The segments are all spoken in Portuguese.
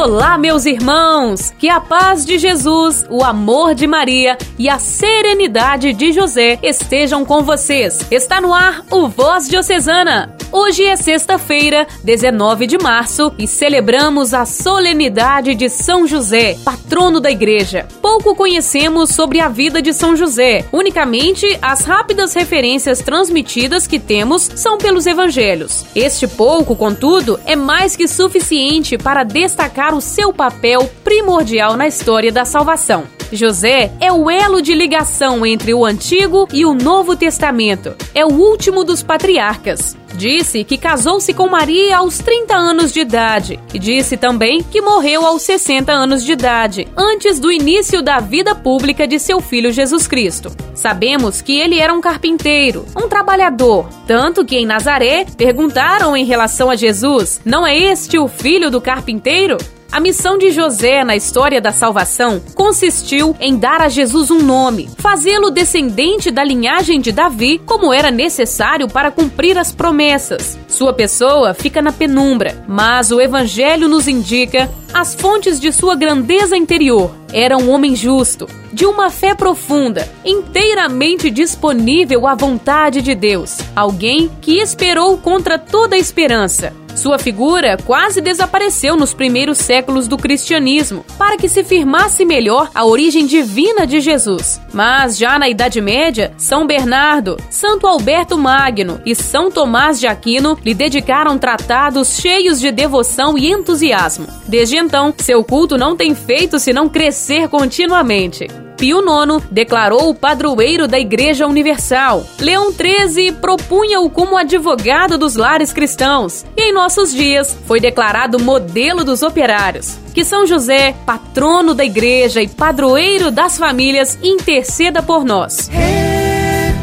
Olá, meus irmãos! Que a paz de Jesus, o amor de Maria e a serenidade de José estejam com vocês. Está no ar o Voz Diocesana. Hoje é sexta-feira, 19 de março, e celebramos a solenidade de São José, patrono da Igreja. Pouco conhecemos sobre a vida de São José, unicamente as rápidas referências transmitidas que temos são pelos evangelhos. Este pouco, contudo, é mais que suficiente para destacar o seu papel primordial na história da salvação. José é o elo de ligação entre o Antigo e o Novo Testamento. É o último dos patriarcas. Disse que casou-se com Maria aos 30 anos de idade e disse também que morreu aos 60 anos de idade, antes do início da vida pública de seu filho Jesus Cristo. Sabemos que ele era um carpinteiro, um trabalhador, tanto que em Nazaré perguntaram em relação a Jesus: Não é este o filho do carpinteiro? A missão de José na história da salvação consistiu em dar a Jesus um nome, fazê-lo descendente da linhagem de Davi, como era necessário para cumprir as promessas. Sua pessoa fica na penumbra, mas o Evangelho nos indica as fontes de sua grandeza interior. Era um homem justo, de uma fé profunda, inteiramente disponível à vontade de Deus, alguém que esperou contra toda esperança sua figura quase desapareceu nos primeiros séculos do cristianismo, para que se firmasse melhor a origem divina de Jesus. Mas já na Idade Média, São Bernardo, Santo Alberto Magno e São Tomás de Aquino lhe dedicaram tratados cheios de devoção e entusiasmo. Desde então, seu culto não tem feito senão crescer continuamente. Pio IX declarou o padroeiro da Igreja Universal. Leão XIII propunha-o como advogado dos lares cristãos. E em nossos dias foi declarado modelo dos operários. Que São José, patrono da Igreja e padroeiro das famílias, interceda por nós. Recorrei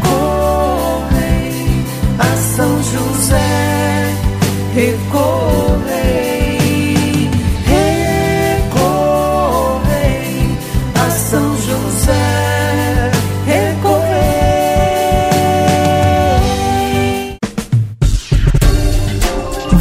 a São José, recorrei.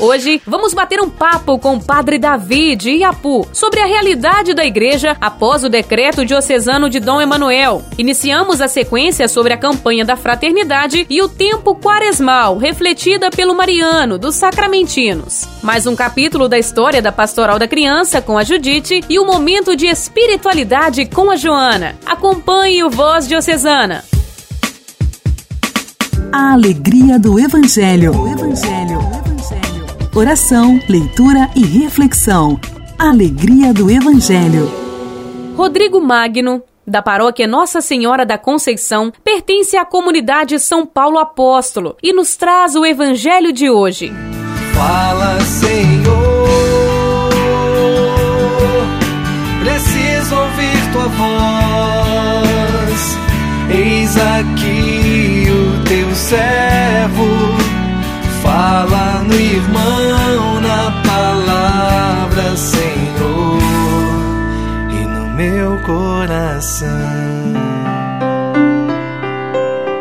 Hoje vamos bater um papo com o Padre Davi de Iapu sobre a realidade da igreja após o decreto diocesano de Dom Emanuel. Iniciamos a sequência sobre a campanha da fraternidade e o tempo quaresmal, refletida pelo Mariano dos Sacramentinos. Mais um capítulo da história da Pastoral da Criança com a Judite e o momento de espiritualidade com a Joana. Acompanhe o Voz Diocesana. A alegria do Evangelho. O Evangelho. Oração, leitura e reflexão. Alegria do Evangelho. Rodrigo Magno, da paróquia Nossa Senhora da Conceição, pertence à comunidade São Paulo Apóstolo e nos traz o Evangelho de hoje. Fala, Senhor, preciso ouvir tua voz. Eis aqui o teu servo, fala no irmão, na palavra, Senhor, e no meu coração.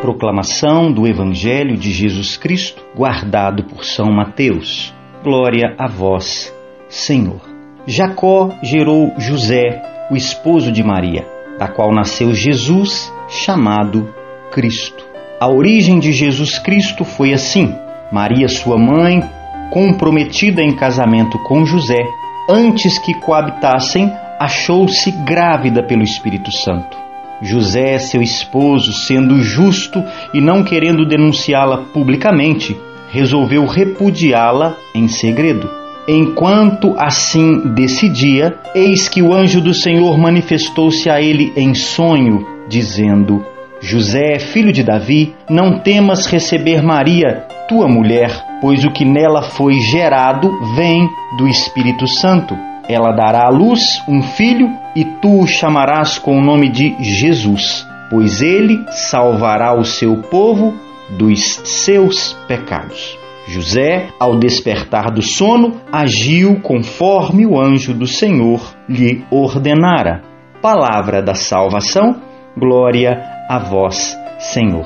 Proclamação do Evangelho de Jesus Cristo, guardado por São Mateus. Glória a vós, Senhor. Jacó gerou José, o esposo de Maria, da qual nasceu Jesus, chamado Cristo. A origem de Jesus Cristo foi assim: Maria, sua mãe, comprometida em casamento com José, antes que coabitassem, achou-se grávida pelo Espírito Santo. José, seu esposo, sendo justo e não querendo denunciá-la publicamente, resolveu repudiá-la em segredo. Enquanto assim decidia, eis que o anjo do Senhor manifestou-se a ele em sonho, dizendo: José, filho de Davi, não temas receber Maria, tua mulher, pois o que nela foi gerado vem do Espírito Santo. Ela dará à luz um filho e tu o chamarás com o nome de Jesus, pois ele salvará o seu povo dos seus pecados. José, ao despertar do sono, agiu conforme o anjo do Senhor lhe ordenara. Palavra da salvação, glória a vós, Senhor.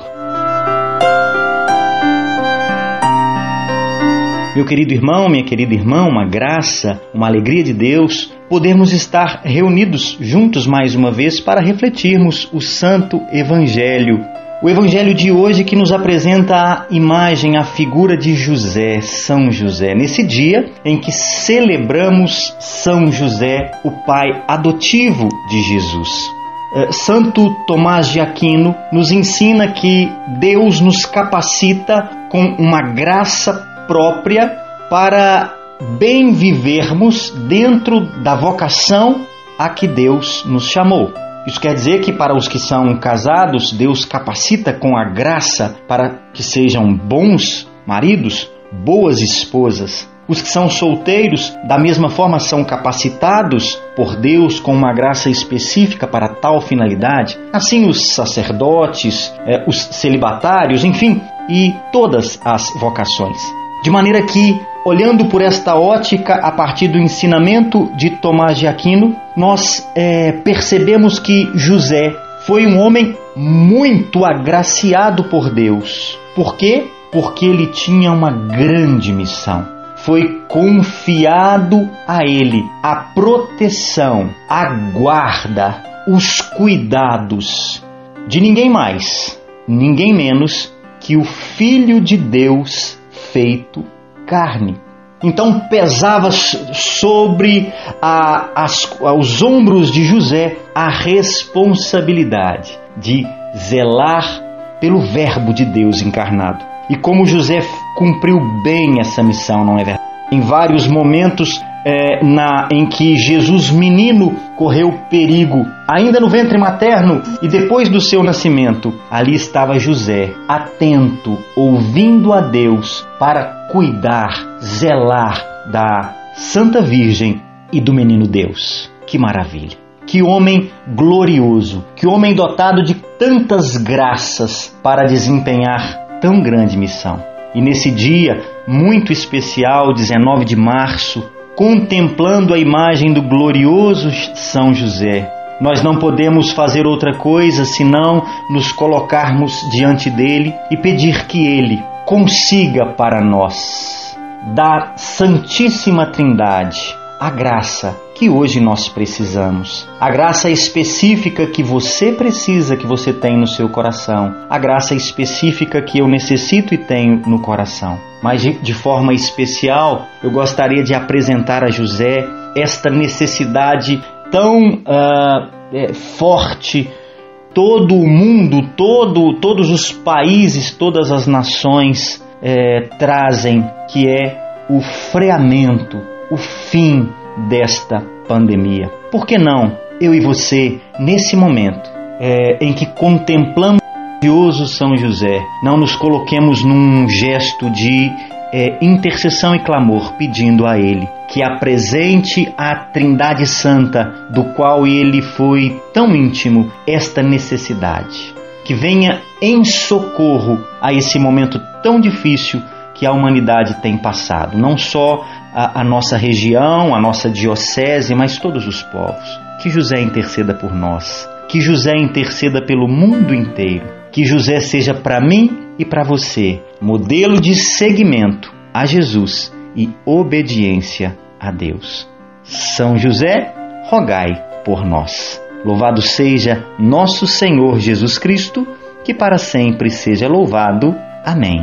Meu querido irmão, minha querida irmã, uma graça, uma alegria de Deus podermos estar reunidos juntos mais uma vez para refletirmos o Santo Evangelho o evangelho de hoje que nos apresenta a imagem, a figura de José, São José, nesse dia em que celebramos São José, o pai adotivo de Jesus. Eh, Santo Tomás de Aquino nos ensina que Deus nos capacita com uma graça própria para bem vivermos dentro da vocação a que Deus nos chamou. Isso quer dizer que para os que são casados, Deus capacita com a graça para que sejam bons maridos, boas esposas. Os que são solteiros, da mesma forma, são capacitados por Deus com uma graça específica para tal finalidade. Assim, os sacerdotes, eh, os celibatários, enfim, e todas as vocações. De maneira que olhando por esta ótica, a partir do ensinamento de Tomás de Aquino, nós é, percebemos que José foi um homem muito agraciado por Deus. Por quê? Porque ele tinha uma grande missão. Foi confiado a ele a proteção, a guarda, os cuidados de ninguém mais, ninguém menos que o Filho de Deus feito carne. Então pesava sobre a, as, os ombros de José a responsabilidade de zelar pelo Verbo de Deus encarnado. E como José cumpriu bem essa missão, não é verdade? Em vários momentos é, na, em que Jesus menino correu perigo, ainda no ventre materno e depois do seu nascimento, ali estava José, atento, ouvindo a Deus para cuidar, zelar da Santa Virgem e do menino Deus. Que maravilha! Que homem glorioso, que homem dotado de tantas graças para desempenhar tão grande missão. E nesse dia muito especial, 19 de março, contemplando a imagem do glorioso São José. Nós não podemos fazer outra coisa senão nos colocarmos diante dele e pedir que ele consiga para nós, da Santíssima Trindade, a graça que hoje nós precisamos. A graça específica que você precisa, que você tem no seu coração. A graça específica que eu necessito e tenho no coração. Mas de, forma especial, eu gostaria de apresentar a José esta necessidade tão uh, é, forte. Todo o mundo, todo, todos os países, todas as nações é, trazem, que é o freamento, o fim desta pandemia. Por que não eu e você, nesse momento é, em que contemplamos o glorioso São José, não nos coloquemos num gesto de é, intercessão e clamor, pedindo a Ele que apresente à Trindade Santa, do qual Ele foi tão íntimo, esta necessidade. Que venha em socorro a esse momento tão difícil que a humanidade tem passado, não só a, a nossa região, a nossa diocese, mas todos os povos. Que José interceda por nós, que José interceda pelo mundo inteiro, que José seja para mim e para você modelo de seguimento a Jesus e obediência a Deus. São José, rogai por nós. Louvado seja nosso Senhor Jesus Cristo, que para sempre seja louvado. Amém.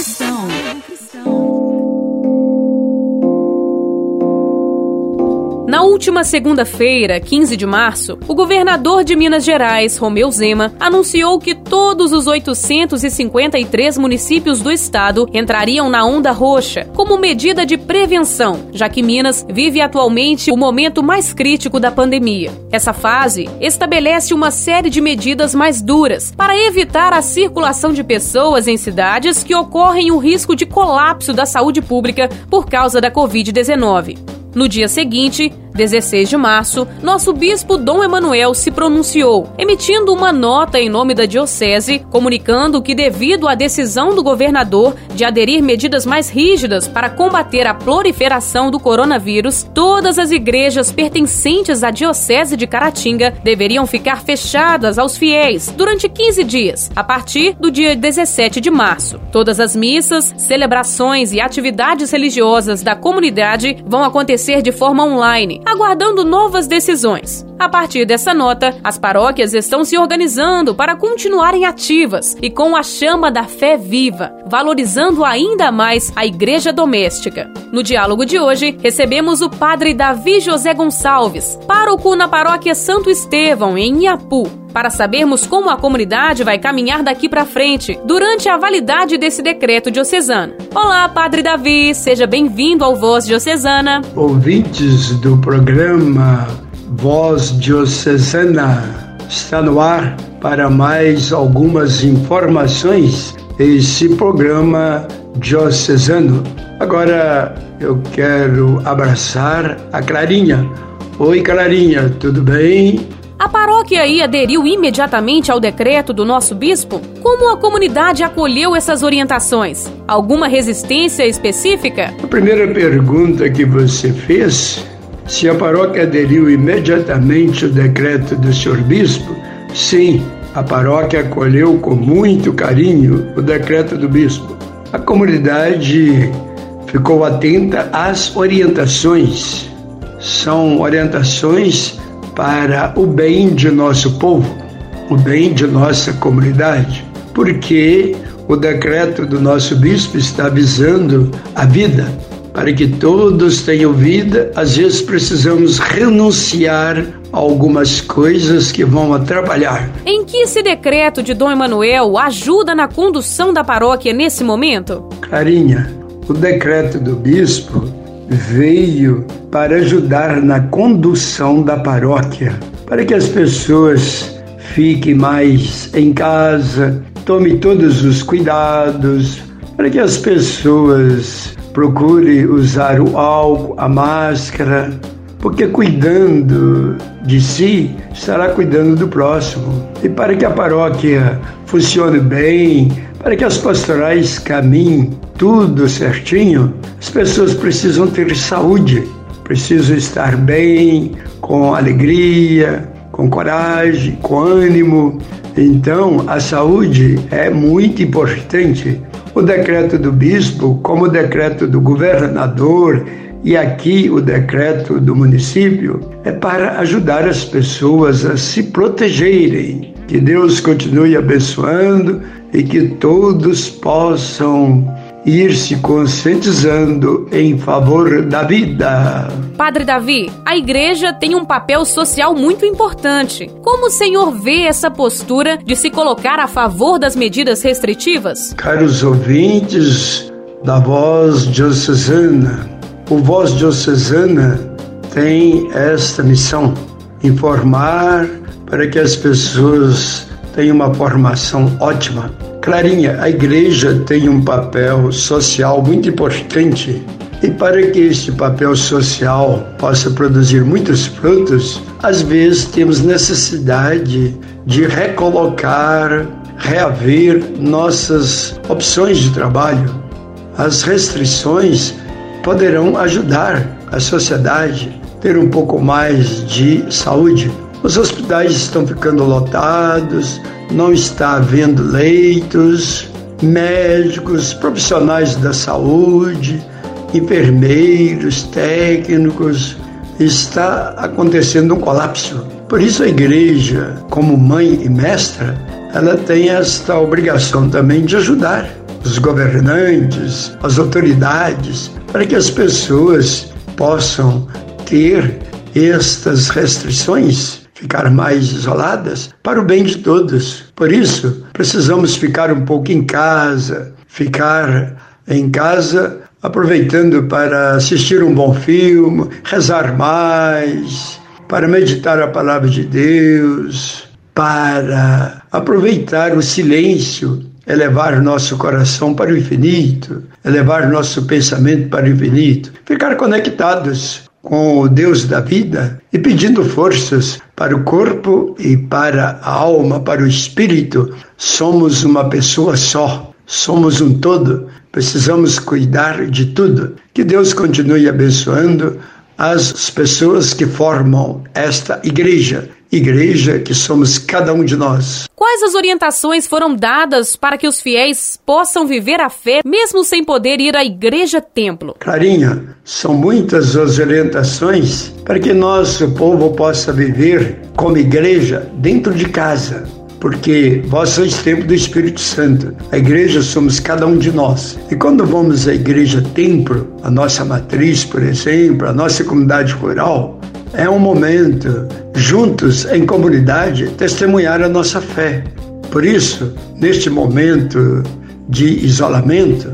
última segunda-feira, 15 de março, o governador de Minas Gerais, Romeu Zema, anunciou que todos os 853 municípios do estado entrariam na onda roxa como medida de prevenção, já que Minas vive atualmente o momento mais crítico da pandemia. Essa fase estabelece uma série de medidas mais duras para evitar a circulação de pessoas em cidades que ocorrem o risco de colapso da saúde pública por causa da Covid-19. No dia seguinte, 16 de março, nosso bispo Dom Emanuel se pronunciou, emitindo uma nota em nome da diocese, comunicando que devido à decisão do governador de aderir medidas mais rígidas para combater a proliferação do coronavírus, todas as igrejas pertencentes à diocese de Caratinga deveriam ficar fechadas aos fiéis durante 15 dias, a partir do dia 17 de março. Todas as missas, celebrações e atividades religiosas da comunidade vão acontecer de forma online aguardando novas decisões. A partir dessa nota, as paróquias estão se organizando para continuarem ativas e com a chama da fé viva, valorizando ainda mais a igreja doméstica. No diálogo de hoje, recebemos o padre Davi José Gonçalves, pároco na paróquia Santo Estevão, em Iapu, para sabermos como a comunidade vai caminhar daqui para frente durante a validade desse decreto diocesano. Olá, Padre Davi, seja bem-vindo ao Voz Diocesana. Ouvintes do programa Voz Diocesana, está no ar para mais algumas informações esse programa diocesano. Agora eu quero abraçar a Clarinha. Oi, Clarinha, tudo bem? A paróquia aí aderiu imediatamente ao decreto do nosso bispo? Como a comunidade acolheu essas orientações? Alguma resistência específica? A primeira pergunta que você fez, se a paróquia aderiu imediatamente ao decreto do senhor bispo, sim, a paróquia acolheu com muito carinho o decreto do bispo. A comunidade ficou atenta às orientações. São orientações para o bem de nosso povo, o bem de nossa comunidade, porque o decreto do nosso bispo está visando a vida. Para que todos tenham vida, às vezes precisamos renunciar a algumas coisas que vão atrapalhar. Em que esse decreto de Dom Emanuel ajuda na condução da paróquia nesse momento? Carinha, o decreto do bispo veio para ajudar na condução da paróquia, para que as pessoas fiquem mais em casa, tome todos os cuidados, para que as pessoas procurem usar o álcool, a máscara, porque cuidando de si, estará cuidando do próximo. E para que a paróquia funcione bem, para que as pastorais caminhem tudo certinho, as pessoas precisam ter saúde, precisam estar bem, com alegria, com coragem, com ânimo. Então, a saúde é muito importante. O decreto do bispo, como o decreto do governador e aqui o decreto do município, é para ajudar as pessoas a se protegerem. Que Deus continue abençoando e que todos possam ir se conscientizando em favor da vida. Padre Davi, a igreja tem um papel social muito importante. Como o senhor vê essa postura de se colocar a favor das medidas restritivas? Caros ouvintes da Voz Diocesana, o Voz Diocesana tem esta missão: informar para que as pessoas tenham uma formação ótima Clarinha, a igreja tem um papel social muito importante e para que este papel social possa produzir muitos frutos, às vezes temos necessidade de recolocar, reaver nossas opções de trabalho. As restrições poderão ajudar a sociedade a ter um pouco mais de saúde. Os hospitais estão ficando lotados, não está havendo leitos, médicos, profissionais da saúde, enfermeiros, técnicos. Está acontecendo um colapso. Por isso a igreja, como mãe e mestra, ela tem esta obrigação também de ajudar os governantes, as autoridades, para que as pessoas possam ter estas restrições ficar mais isoladas para o bem de todos. Por isso, precisamos ficar um pouco em casa, ficar em casa aproveitando para assistir um bom filme, rezar mais, para meditar a palavra de Deus, para aproveitar o silêncio, elevar nosso coração para o infinito, elevar nosso pensamento para o infinito, ficar conectados com o Deus da vida e pedindo forças para o corpo e para a alma, para o espírito. Somos uma pessoa só, somos um todo, precisamos cuidar de tudo. Que Deus continue abençoando as pessoas que formam esta igreja igreja que somos cada um de nós. Quais as orientações foram dadas para que os fiéis possam viver a fé mesmo sem poder ir à igreja-templo? Clarinha, são muitas as orientações para que nosso povo possa viver como igreja dentro de casa porque vós sois templo do Espírito Santo. A igreja somos cada um de nós. E quando vamos à igreja templo, a nossa matriz, por exemplo, a nossa comunidade rural, é um momento, juntos em comunidade, testemunhar a nossa fé. Por isso, neste momento de isolamento,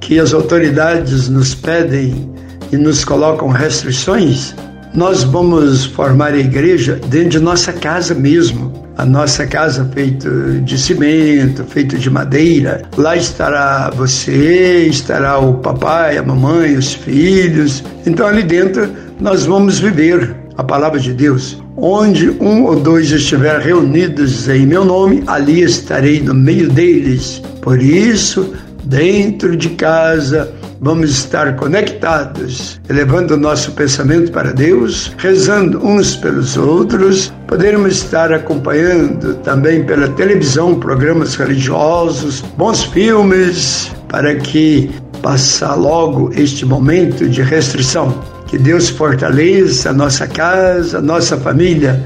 que as autoridades nos pedem e nos colocam restrições, nós vamos formar a igreja dentro de nossa casa mesmo. A nossa casa feita de cimento, feito de madeira. Lá estará você, estará o papai, a mamãe, os filhos. Então ali dentro nós vamos viver a palavra de Deus. Onde um ou dois estiver reunidos em meu nome, ali estarei no meio deles. Por isso, dentro de casa, vamos estar conectados, elevando o nosso pensamento para Deus, rezando uns pelos outros, poderemos estar acompanhando também pela televisão programas religiosos, bons filmes, para que passar logo este momento de restrição. Que Deus fortaleça a nossa casa, a nossa família.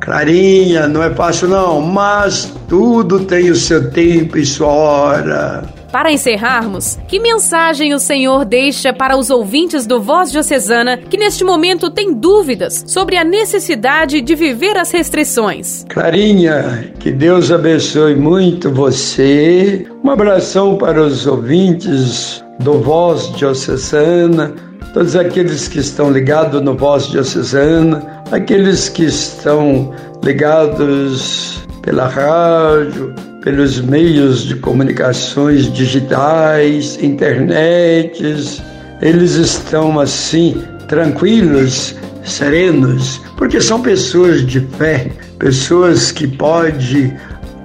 Clarinha, não é fácil não, mas tudo tem o seu tempo e sua hora. Para encerrarmos, que mensagem o Senhor deixa para os ouvintes do Voz Diocesana que neste momento têm dúvidas sobre a necessidade de viver as restrições? Clarinha, que Deus abençoe muito você. Um abração para os ouvintes do Voz Diocesana, todos aqueles que estão ligados no Voz Diocesana, aqueles que estão ligados pela rádio, pelos meios de comunicações digitais, internets, eles estão assim tranquilos, serenos, porque são pessoas de fé, pessoas que podem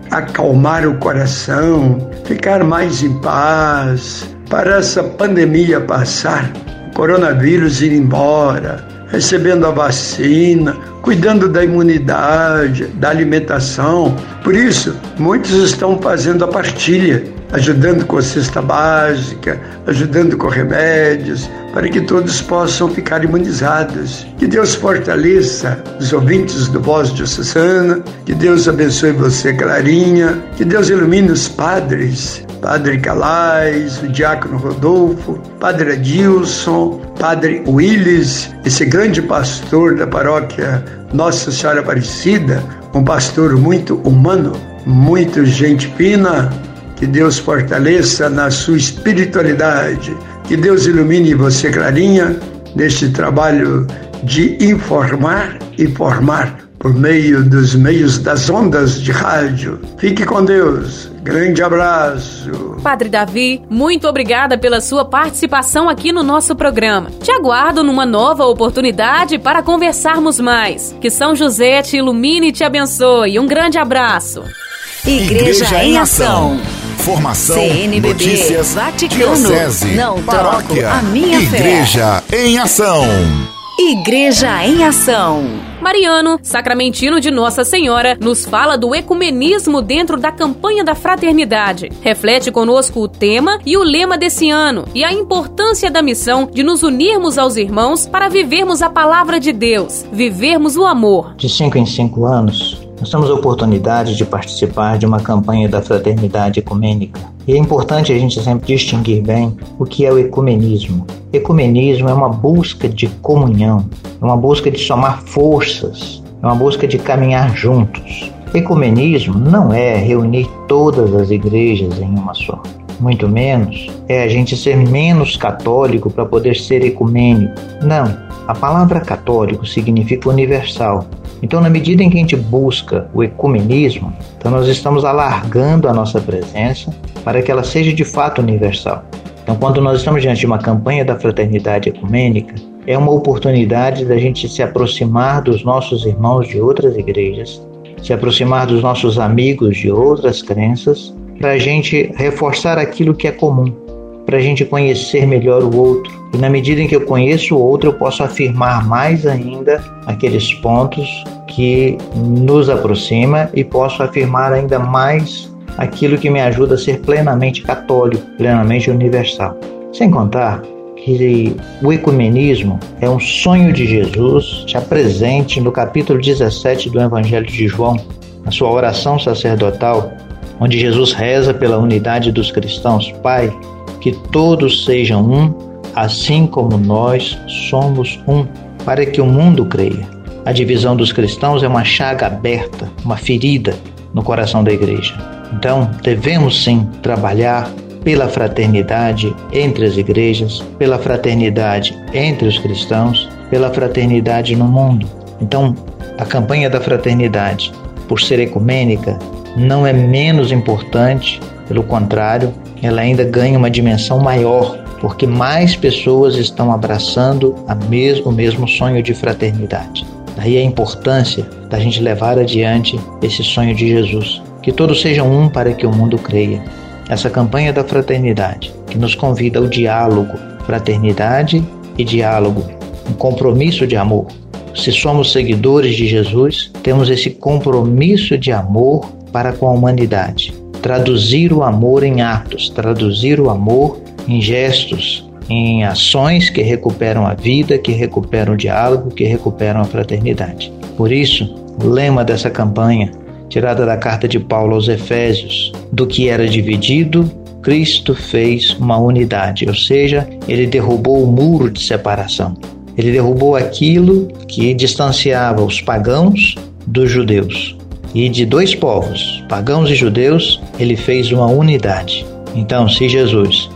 acalmar o coração, ficar mais em paz, para essa pandemia passar, coronavírus ir embora, recebendo a vacina, cuidando da imunidade, da alimentação. Por isso, muitos estão fazendo a partilha, ajudando com a cesta básica, ajudando com remédios, para que todos possam ficar imunizados. Que Deus fortaleça os ouvintes do Voz Diocesana, que Deus abençoe você, Clarinha, que Deus ilumine os padres, Padre Calais, o Diácono Rodolfo, Padre Adilson, Padre Willis, esse grande pastor da paróquia Nossa Senhora Aparecida, um pastor muito humano, muito gente fina, que Deus fortaleça na sua espiritualidade, que Deus ilumine você, Clarinha, neste trabalho de informar e formar por meio dos meios das ondas de rádio. Fique com Deus. Grande abraço. Padre Davi, muito obrigada pela sua participação aqui no nosso programa. Te aguardo numa nova oportunidade para conversarmos mais. Que São José te ilumine e te abençoe. Um grande abraço. Igreja, Igreja em Ação. Formação, CNBB, notícias, Vaticano, diocese, não paróquia, troco a minha Igreja fé. em Ação. Igreja em Ação. Mariano, sacramentino de Nossa Senhora, nos fala do ecumenismo dentro da campanha da fraternidade. Reflete conosco o tema e o lema desse ano e a importância da missão de nos unirmos aos irmãos para vivermos a palavra de Deus, vivermos o amor. De cinco em cinco anos, nós temos a oportunidade de participar de uma campanha da fraternidade ecumênica. E é importante a gente sempre distinguir bem o que é o ecumenismo. Ecumenismo é uma busca de comunhão, é uma busca de somar forças, é uma busca de caminhar juntos. Ecumenismo não é reunir todas as igrejas em uma só. Muito menos é a gente ser menos católico para poder ser ecumênico. Não. A palavra católico significa universal. Então, na medida em que a gente busca o ecumenismo, então nós estamos alargando a nossa presença para que ela seja de fato universal. Então, quando nós estamos diante de uma campanha da fraternidade ecumênica, é uma oportunidade da gente se aproximar dos nossos irmãos de outras igrejas, se aproximar dos nossos amigos de outras crenças, para a gente reforçar aquilo que é comum, para a gente conhecer melhor o outro. E na medida em que eu conheço o outro, eu posso afirmar mais ainda aqueles pontos que nos aproxima e posso afirmar ainda mais aquilo que me ajuda a ser plenamente católico, plenamente universal. Sem contar que o ecumenismo é um sonho de Jesus já presente no capítulo 17 do Evangelho de João, na sua oração sacerdotal, onde Jesus reza pela unidade dos cristãos. Pai, que todos sejam um, assim como nós somos um, para que o mundo creia. A divisão dos cristãos é uma chaga aberta, uma ferida no coração da igreja. Então, devemos sim trabalhar pela fraternidade entre as igrejas, pela fraternidade entre os cristãos, pela fraternidade no mundo. Então, a campanha da fraternidade, por ser ecumênica, não é menos importante, pelo contrário, ela ainda ganha uma dimensão maior, porque mais pessoas estão abraçando mes o mesmo sonho de fraternidade. Daí a importância da gente levar adiante esse sonho de Jesus. Que todos sejam um para que o mundo creia. Essa campanha da fraternidade que nos convida ao diálogo, fraternidade e diálogo, um compromisso de amor. Se somos seguidores de Jesus, temos esse compromisso de amor para com a humanidade traduzir o amor em atos, traduzir o amor em gestos, em ações que recuperam a vida, que recuperam o diálogo, que recuperam a fraternidade. Por isso, o lema dessa campanha, tirada da carta de Paulo aos Efésios, do que era dividido, Cristo fez uma unidade, ou seja, ele derrubou o muro de separação. Ele derrubou aquilo que distanciava os pagãos dos judeus e de dois povos, pagãos e judeus, ele fez uma unidade. Então, se Jesus,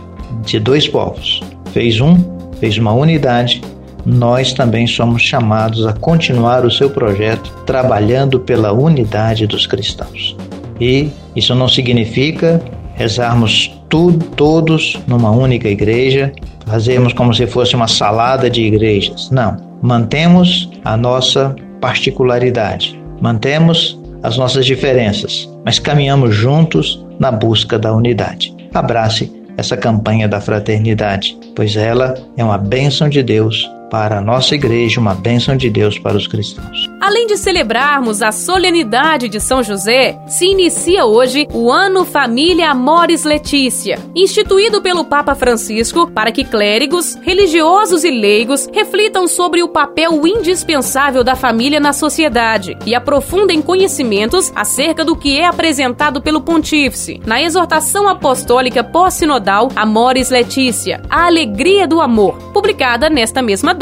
de dois povos, fez um, fez uma unidade, nós também somos chamados a continuar o seu projeto trabalhando pela unidade dos cristãos. E isso não significa rezarmos tudo, todos numa única igreja, fazermos como se fosse uma salada de igrejas. Não. Mantemos a nossa particularidade. Mantemos as nossas diferenças, mas caminhamos juntos na busca da unidade. Abrace essa campanha da fraternidade, pois ela é uma bênção de Deus para a nossa igreja, uma bênção de Deus para os cristãos. Além de celebrarmos a solenidade de São José, se inicia hoje o Ano Família Amores Letícia, instituído pelo Papa Francisco para que clérigos, religiosos e leigos reflitam sobre o papel indispensável da família na sociedade e aprofundem conhecimentos acerca do que é apresentado pelo Pontífice na exortação apostólica pós-sinodal Amores Letícia, a alegria do amor, publicada nesta mesma data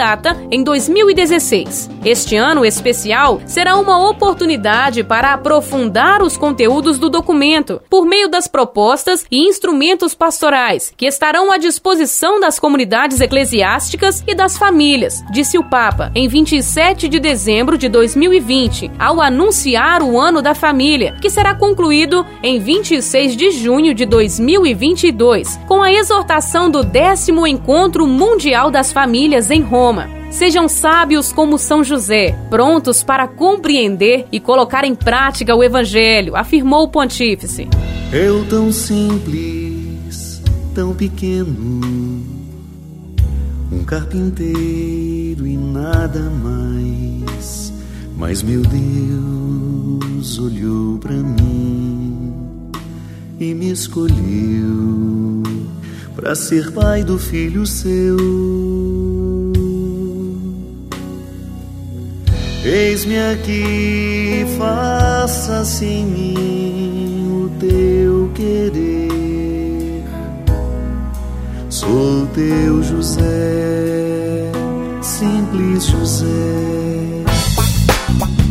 em 2016. Este ano especial será uma oportunidade para aprofundar os conteúdos do documento por meio das propostas e instrumentos pastorais que estarão à disposição das comunidades eclesiásticas e das famílias, disse o Papa em 27 de dezembro de 2020, ao anunciar o Ano da Família, que será concluído em 26 de junho de 2022, com a exortação do décimo Encontro Mundial das Famílias em Roma. Roma. Sejam sábios como São José, prontos para compreender e colocar em prática o Evangelho, afirmou o pontífice. Eu tão simples, tão pequeno, um carpinteiro e nada mais. Mas meu Deus olhou para mim e me escolheu para ser pai do filho seu Eis-me aqui, faça-se em mim o teu querer. Sou teu José, simples José.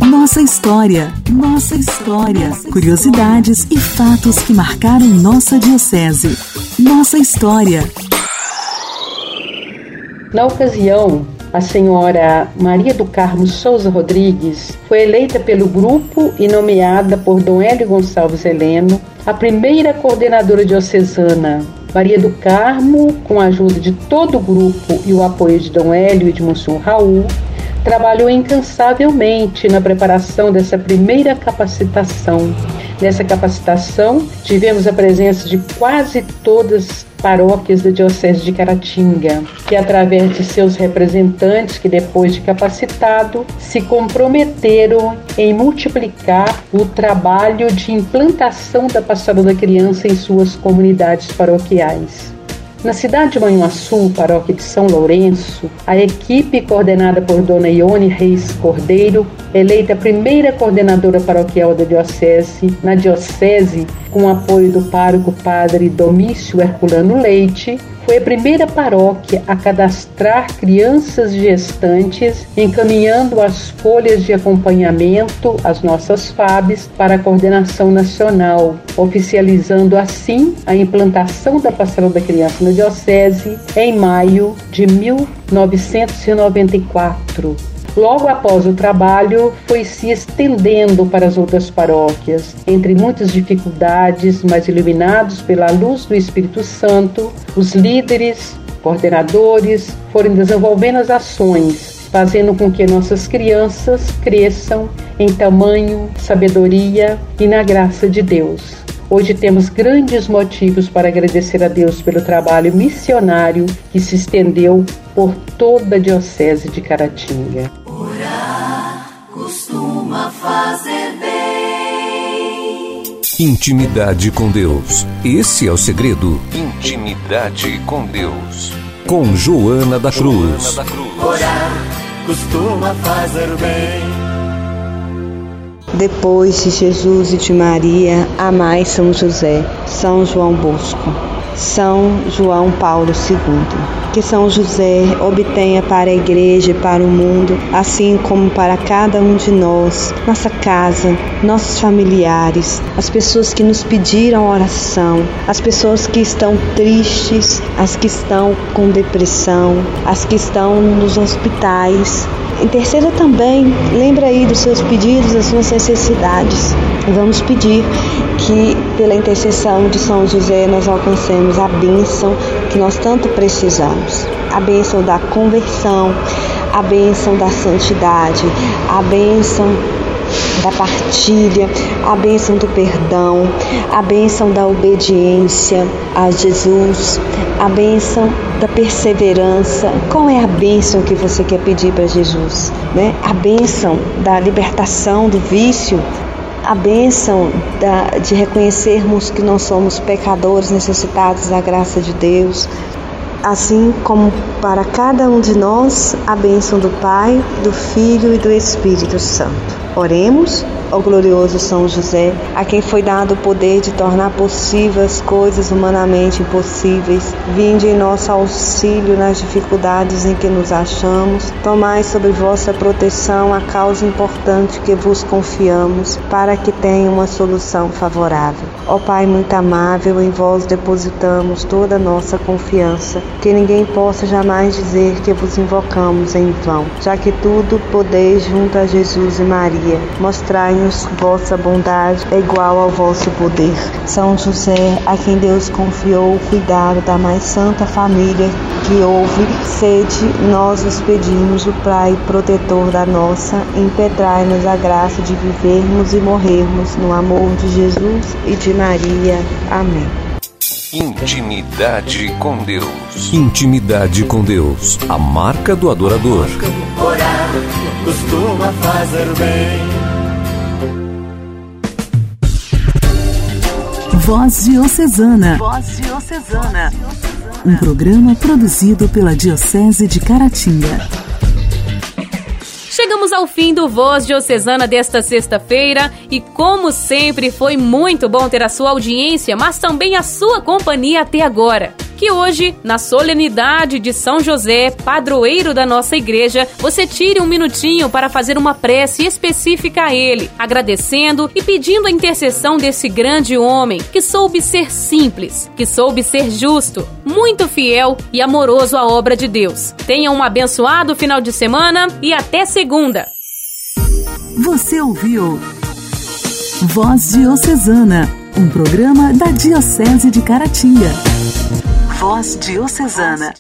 Nossa história, nossa história. Curiosidades e fatos que marcaram nossa diocese. Nossa história. Na ocasião, a senhora Maria do Carmo Souza Rodrigues foi eleita pelo grupo e nomeada por Dom Hélio Gonçalves Heleno a primeira coordenadora diocesana. Maria do Carmo, com a ajuda de todo o grupo e o apoio de Dom Hélio e de Monsenhor Raul, trabalhou incansavelmente na preparação dessa primeira capacitação. Nessa capacitação, tivemos a presença de quase todas paróquias da Diocese de Caratinga, que através de seus representantes, que depois de capacitado, se comprometeram em multiplicar o trabalho de implantação da Pastoral da Criança em suas comunidades paroquiais. Na cidade de Manhuaçu, paróquia de São Lourenço, a equipe coordenada por Dona Ione Reis Cordeiro, eleita primeira coordenadora paroquial da diocese, na diocese, com apoio do pároco padre Domício Herculano Leite, foi a primeira paróquia a cadastrar crianças gestantes, encaminhando as folhas de acompanhamento, as nossas FABs, para a coordenação nacional, oficializando assim a implantação da Pastoral da Criança na Diocese em maio de 1994. Logo após o trabalho, foi se estendendo para as outras paróquias. Entre muitas dificuldades, mas iluminados pela luz do Espírito Santo, os líderes, coordenadores foram desenvolvendo as ações, fazendo com que nossas crianças cresçam em tamanho, sabedoria e na graça de Deus. Hoje temos grandes motivos para agradecer a Deus pelo trabalho missionário que se estendeu por toda a Diocese de Caratinga. Costuma fazer bem. Intimidade com Deus. Esse é o segredo. Intimidade com Deus. Com Joana da Cruz. Joana da Cruz. Orar costuma fazer bem. Depois de Jesus e de Maria, amai São José, São João Bosco, São João Paulo II. Que São José obtenha para a igreja e para o mundo, assim como para cada um de nós, nossa casa, nossos familiares, as pessoas que nos pediram oração, as pessoas que estão tristes, as que estão com depressão, as que estão nos hospitais, Interceda também, lembra aí dos seus pedidos, das suas necessidades. Vamos pedir que, pela intercessão de São José, nós alcancemos a bênção que nós tanto precisamos a bênção da conversão, a bênção da santidade, a bênção da partilha, a bênção do perdão, a bênção da obediência a Jesus, a bênção da perseverança. Qual é a bênção que você quer pedir para Jesus? Né? A bênção da libertação do vício, a bênção da, de reconhecermos que nós somos pecadores necessitados da graça de Deus, assim como para cada um de nós a bênção do Pai, do Filho e do Espírito Santo. Oremos ó glorioso São José, a quem foi dado o poder de tornar possíveis coisas humanamente impossíveis. Vinde em nosso auxílio nas dificuldades em que nos achamos. Tomai sobre vossa proteção a causa importante que vos confiamos, para que tenha uma solução favorável. Ó Pai muito amável, em vós depositamos toda a nossa confiança, que ninguém possa jamais dizer que vos invocamos em vão, já que tudo podeis junto a Jesus e Maria. Mostrai Dai-nos vossa bondade é igual ao vosso poder. São José, a quem Deus confiou o cuidado da mais santa família que houve, sede, nós os pedimos o Pai protetor da nossa, impetrai-nos a graça de vivermos e morrermos no amor de Jesus e de Maria. Amém. Intimidade com Deus. Intimidade com Deus. A marca do adorador. Orar costuma fazer bem. Voz Diocesana. Voz Diocesana. Um programa produzido pela Diocese de Caratinga Chegamos ao fim do Voz Diocesana desta sexta-feira e, como sempre, foi muito bom ter a sua audiência, mas também a sua companhia até agora que hoje, na solenidade de São José, padroeiro da nossa igreja, você tire um minutinho para fazer uma prece específica a ele, agradecendo e pedindo a intercessão desse grande homem que soube ser simples, que soube ser justo, muito fiel e amoroso à obra de Deus. Tenha um abençoado final de semana e até segunda. Você ouviu Voz Diocesana, um programa da Diocese de Caratinga. Voz Diocesana.